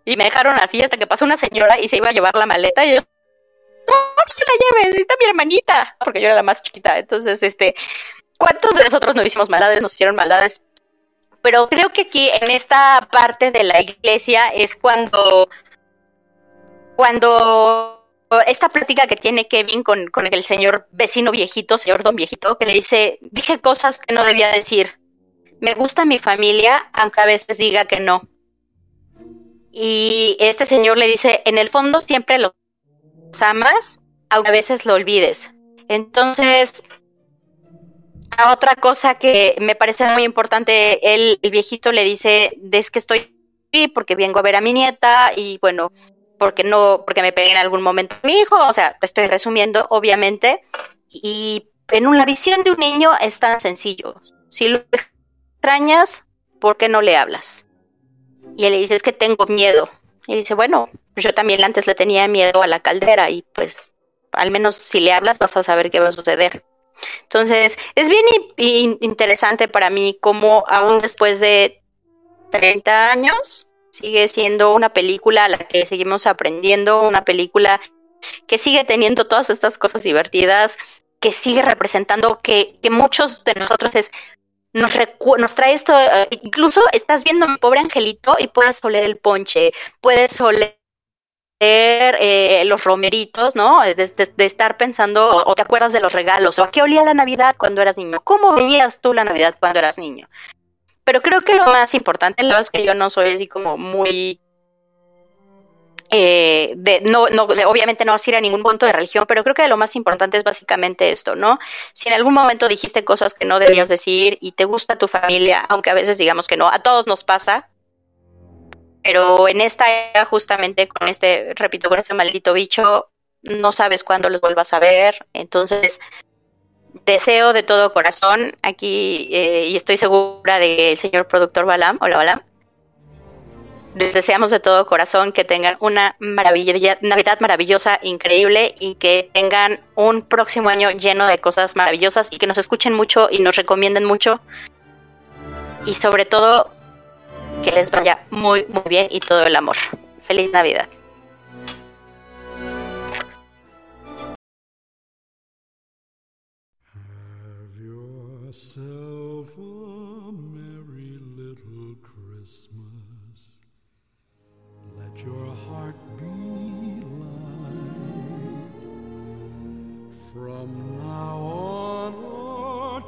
y me dejaron así hasta que pasó una señora y se iba a llevar la maleta y yo, no, no se la lleves, está mi hermanita, porque yo era la más chiquita. Entonces, este, ¿cuántos de nosotros no hicimos maldades, nos hicieron maldades? Pero creo que aquí, en esta parte de la iglesia, es cuando, cuando esta plática que tiene Kevin con, con el señor vecino viejito, señor don viejito, que le dice, dije cosas que no debía decir. Me gusta mi familia, aunque a veces diga que no. Y este señor le dice, en el fondo siempre los amas, aunque a veces lo olvides. Entonces, otra cosa que me parece muy importante, el, el viejito le dice, es que estoy aquí porque vengo a ver a mi nieta y bueno, porque no, porque me pegué en algún momento mi hijo, o sea, estoy resumiendo, obviamente, y en una visión de un niño es tan sencillo. Si lo extrañas, ¿por qué no le hablas? Y él le dice, es que tengo miedo. Y dice, bueno, yo también antes le tenía miedo a la caldera y pues al menos si le hablas vas a saber qué va a suceder. Entonces, es bien interesante para mí cómo aún después de 30 años sigue siendo una película a la que seguimos aprendiendo, una película que sigue teniendo todas estas cosas divertidas, que sigue representando que, que muchos de nosotros es nos, nos trae esto, eh, incluso estás viendo a mi pobre angelito y puedes oler el ponche, puedes oler eh, los romeritos, ¿no? De, estar pensando, o, te acuerdas de los regalos, o a qué olía la Navidad cuando eras niño, cómo veías tú la Navidad cuando eras niño. Pero creo que lo más importante, la es que yo no soy así como muy eh, de, no, no, obviamente no vas a ir a ningún punto de religión, pero creo que lo más importante es básicamente esto, ¿no? Si en algún momento dijiste cosas que no debías decir y te gusta tu familia, aunque a veces digamos que no, a todos nos pasa, pero en esta era justamente con este, repito, con este maldito bicho, no sabes cuándo los vuelvas a ver, entonces deseo de todo corazón aquí, eh, y estoy segura del señor productor Balam, hola Balam, les deseamos de todo corazón que tengan una Navidad maravillosa, increíble y que tengan un próximo año lleno de cosas maravillosas y que nos escuchen mucho y nos recomienden mucho. Y sobre todo, que les vaya muy, muy bien y todo el amor. Feliz Navidad.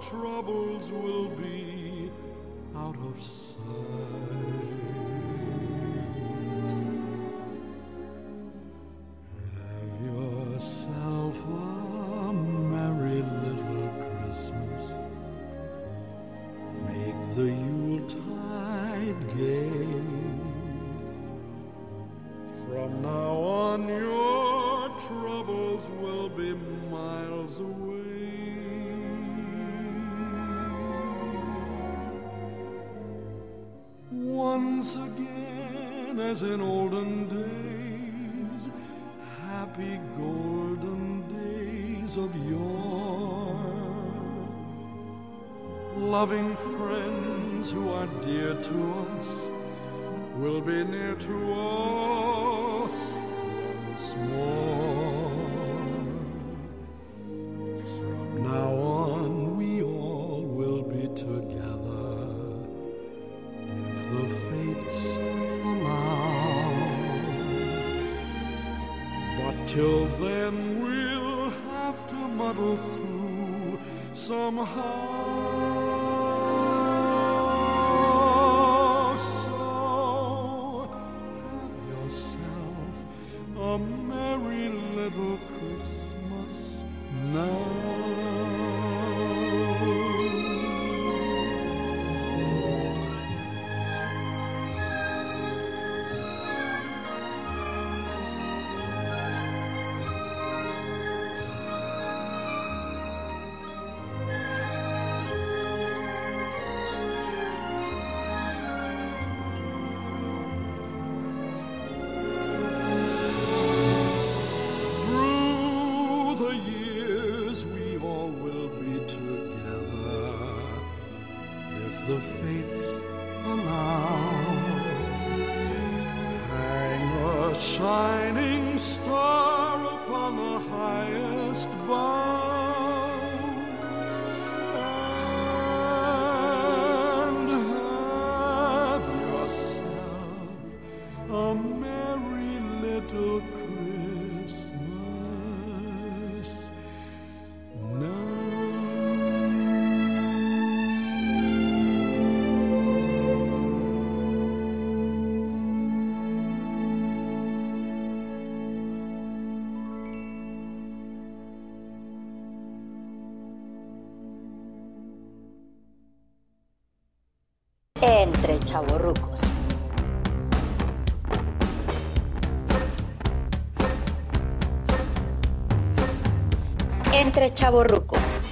troubles will as in olden days, happy golden days of yore. Loving friends who are dear to us will be near to us once more. Till then, we'll have to muddle through somehow. Chavorrucos. Entre chavorrucos.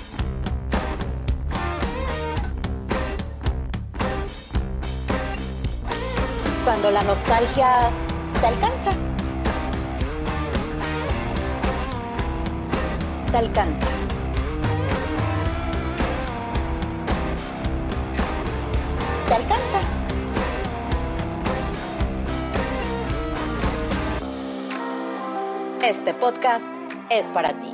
Cuando la nostalgia te alcanza. Te alcanza. Este podcast es para ti.